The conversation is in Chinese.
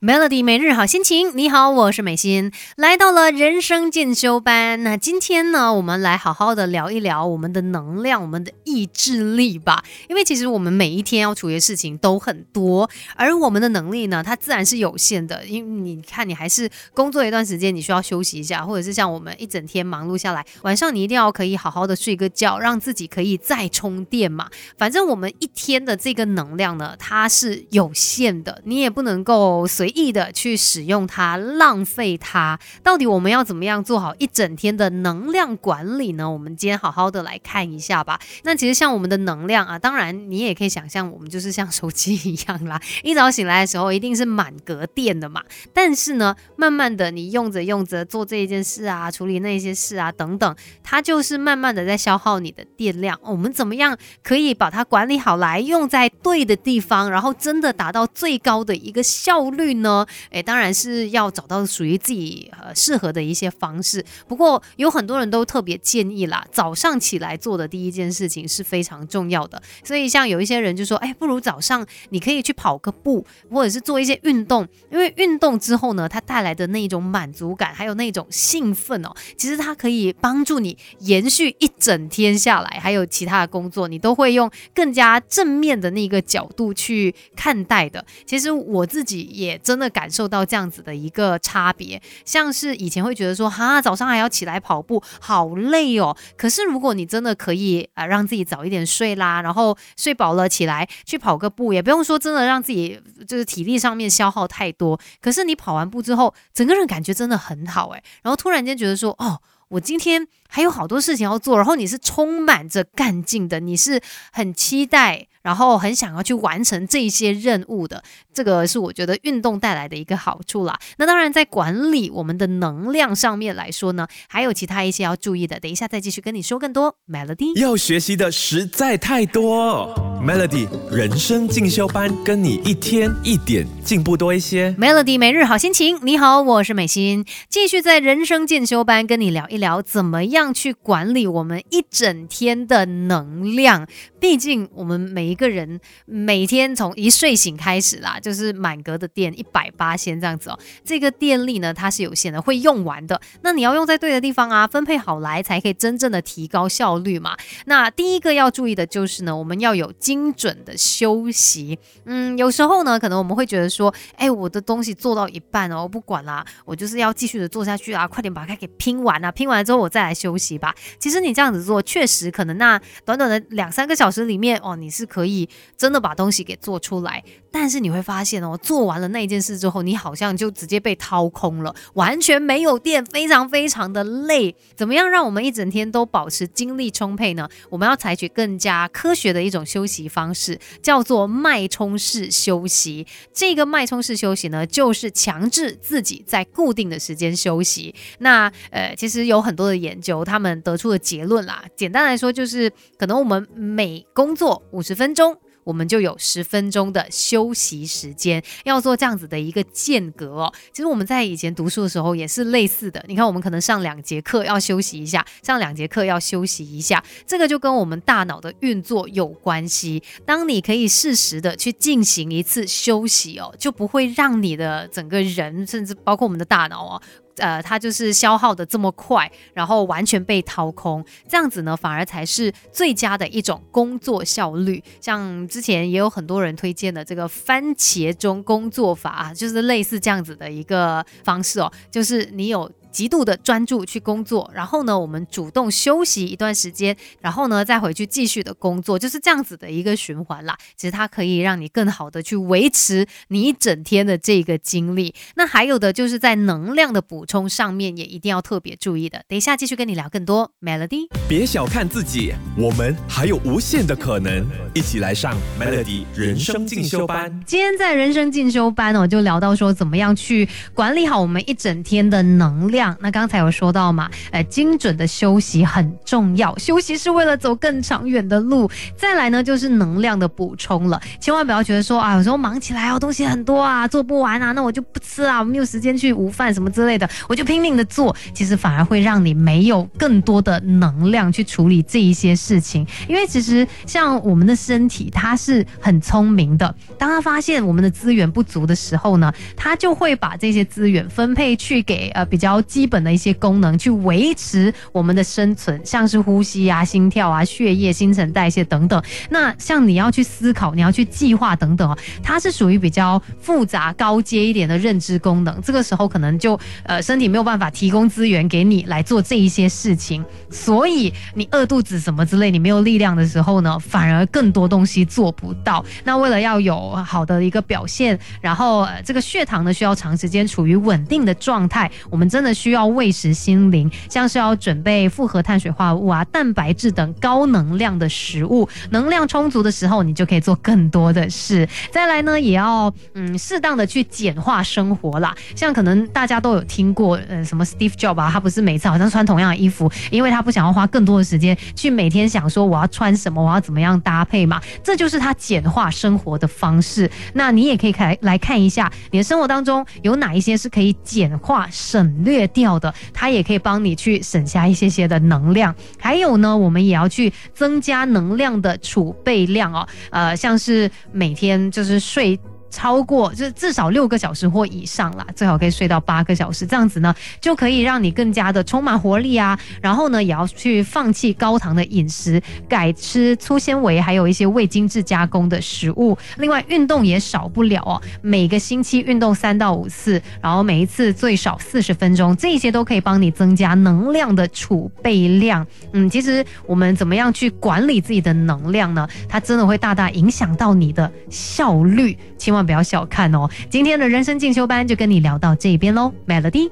Melody 每日好心情，你好，我是美心，来到了人生进修班。那今天呢，我们来好好的聊一聊我们的能量，我们的意志力吧。因为其实我们每一天要处理的事情都很多，而我们的能力呢，它自然是有限的。因为你看，你还是工作一段时间，你需要休息一下，或者是像我们一整天忙碌下来，晚上你一定要可以好好的睡个觉，让自己可以再充电嘛。反正我们一天的这个能量呢，它是有限的，你也不能够随。意的去使用它，浪费它，到底我们要怎么样做好一整天的能量管理呢？我们今天好好的来看一下吧。那其实像我们的能量啊，当然你也可以想象，我们就是像手机一样啦，一早醒来的时候一定是满格电的嘛。但是呢，慢慢的你用着用着做这一件事啊，处理那些事啊等等，它就是慢慢的在消耗你的电量。我们怎么样可以把它管理好来，用在对的地方，然后真的达到最高的一个效率？呢，诶，当然是要找到属于自己呃适合的一些方式。不过有很多人都特别建议啦，早上起来做的第一件事情是非常重要的。所以像有一些人就说，哎，不如早上你可以去跑个步，或者是做一些运动，因为运动之后呢，它带来的那种满足感，还有那种兴奋哦，其实它可以帮助你延续一整天下来，还有其他的工作，你都会用更加正面的那个角度去看待的。其实我自己也真。的感受到这样子的一个差别，像是以前会觉得说，哈，早上还要起来跑步，好累哦。可是如果你真的可以啊，让自己早一点睡啦，然后睡饱了起来去跑个步，也不用说真的让自己就是体力上面消耗太多。可是你跑完步之后，整个人感觉真的很好诶。然后突然间觉得说，哦，我今天还有好多事情要做，然后你是充满着干劲的，你是很期待。然后很想要去完成这些任务的，这个是我觉得运动带来的一个好处啦。那当然，在管理我们的能量上面来说呢，还有其他一些要注意的。等一下再继续跟你说更多。Melody 要学习的实在太多，Melody 人生进修班跟你一天一点进步多一些。Melody 每日好心情，你好，我是美心，继续在人生进修班跟你聊一聊，怎么样样去管理我们一整天的能量。毕竟我们每一个人每天从一睡醒开始啦，就是满格的电一百八千这样子哦。这个电力呢，它是有限的，会用完的。那你要用在对的地方啊，分配好来，才可以真正的提高效率嘛。那第一个要注意的就是呢，我们要有精准的休息。嗯，有时候呢，可能我们会觉得说，哎，我的东西做到一半哦，不管啦，我就是要继续的做下去啊，快点把它给拼完啊，拼完之后我再来休休息吧。其实你这样子做，确实可能那短短的两三个小时。里面哦，你是可以真的把东西给做出来，但是你会发现哦，做完了那件事之后，你好像就直接被掏空了，完全没有电，非常非常的累。怎么样让我们一整天都保持精力充沛呢？我们要采取更加科学的一种休息方式，叫做脉冲式休息。这个脉冲式休息呢，就是强制自己在固定的时间休息。那呃，其实有很多的研究，他们得出的结论啦，简单来说就是，可能我们每工作五十分钟，我们就有十分钟的休息时间，要做这样子的一个间隔哦。其实我们在以前读书的时候也是类似的。你看，我们可能上两节课要休息一下，上两节课要休息一下，这个就跟我们大脑的运作有关系。当你可以适时的去进行一次休息哦，就不会让你的整个人，甚至包括我们的大脑哦。呃，它就是消耗的这么快，然后完全被掏空，这样子呢，反而才是最佳的一种工作效率。像之前也有很多人推荐的这个番茄钟工作法，就是类似这样子的一个方式哦，就是你有。极度的专注去工作，然后呢，我们主动休息一段时间，然后呢，再回去继续的工作，就是这样子的一个循环啦。其实它可以让你更好的去维持你一整天的这个精力。那还有的就是在能量的补充上面也一定要特别注意的。等一下继续跟你聊更多。Melody，别小看自己，我们还有无限的可能。一起来上 Melody 人生进修班。今天在人生进修班哦，就聊到说怎么样去管理好我们一整天的能量。那刚才有说到嘛，呃，精准的休息很重要，休息是为了走更长远的路。再来呢，就是能量的补充了，千万不要觉得说啊，有时候忙起来哦，东西很多啊，做不完啊，那我就不吃啊，我没有时间去午饭什么之类的，我就拼命的做，其实反而会让你没有更多的能量去处理这一些事情。因为其实像我们的身体，它是很聪明的，当他发现我们的资源不足的时候呢，它就会把这些资源分配去给呃比较基本的一些功能，去维持我们的生存，像是呼吸啊、心跳啊、血液、新陈代谢等等。那像你要去思考，你要去计划等等哦，它是属于比较复杂、高阶一点的认知功能。这个时候可能就呃身体没有办法提供资源给你来做这一些事情，所以你饿肚子什么之类，你没有力量的时候呢，反而更多东西做不到。那为了要有好的一个表现，然后这个血糖呢需要长时间处于稳定的状态，我们真的需需要喂食心灵，像是要准备复合碳水化合物啊、蛋白质等高能量的食物。能量充足的时候，你就可以做更多的事。再来呢，也要嗯适当的去简化生活啦。像可能大家都有听过，呃，什么 Steve Jobs 啊，他不是每次好像穿同样的衣服，因为他不想要花更多的时间去每天想说我要穿什么，我要怎么样搭配嘛。这就是他简化生活的方式。那你也可以来来看一下，你的生活当中有哪一些是可以简化省略掉的，它也可以帮你去省下一些些的能量。还有呢，我们也要去增加能量的。储备量哦，呃，像是每天就是睡。超过就是至少六个小时或以上啦，最好可以睡到八个小时，这样子呢就可以让你更加的充满活力啊。然后呢，也要去放弃高糖的饮食，改吃粗纤维，还有一些未精制加工的食物。另外，运动也少不了哦，每个星期运动三到五次，然后每一次最少四十分钟，这些都可以帮你增加能量的储备量。嗯，其实我们怎么样去管理自己的能量呢？它真的会大大影响到你的效率，千万不要小看哦！今天的人生进修班就跟你聊到这边喽，Melody。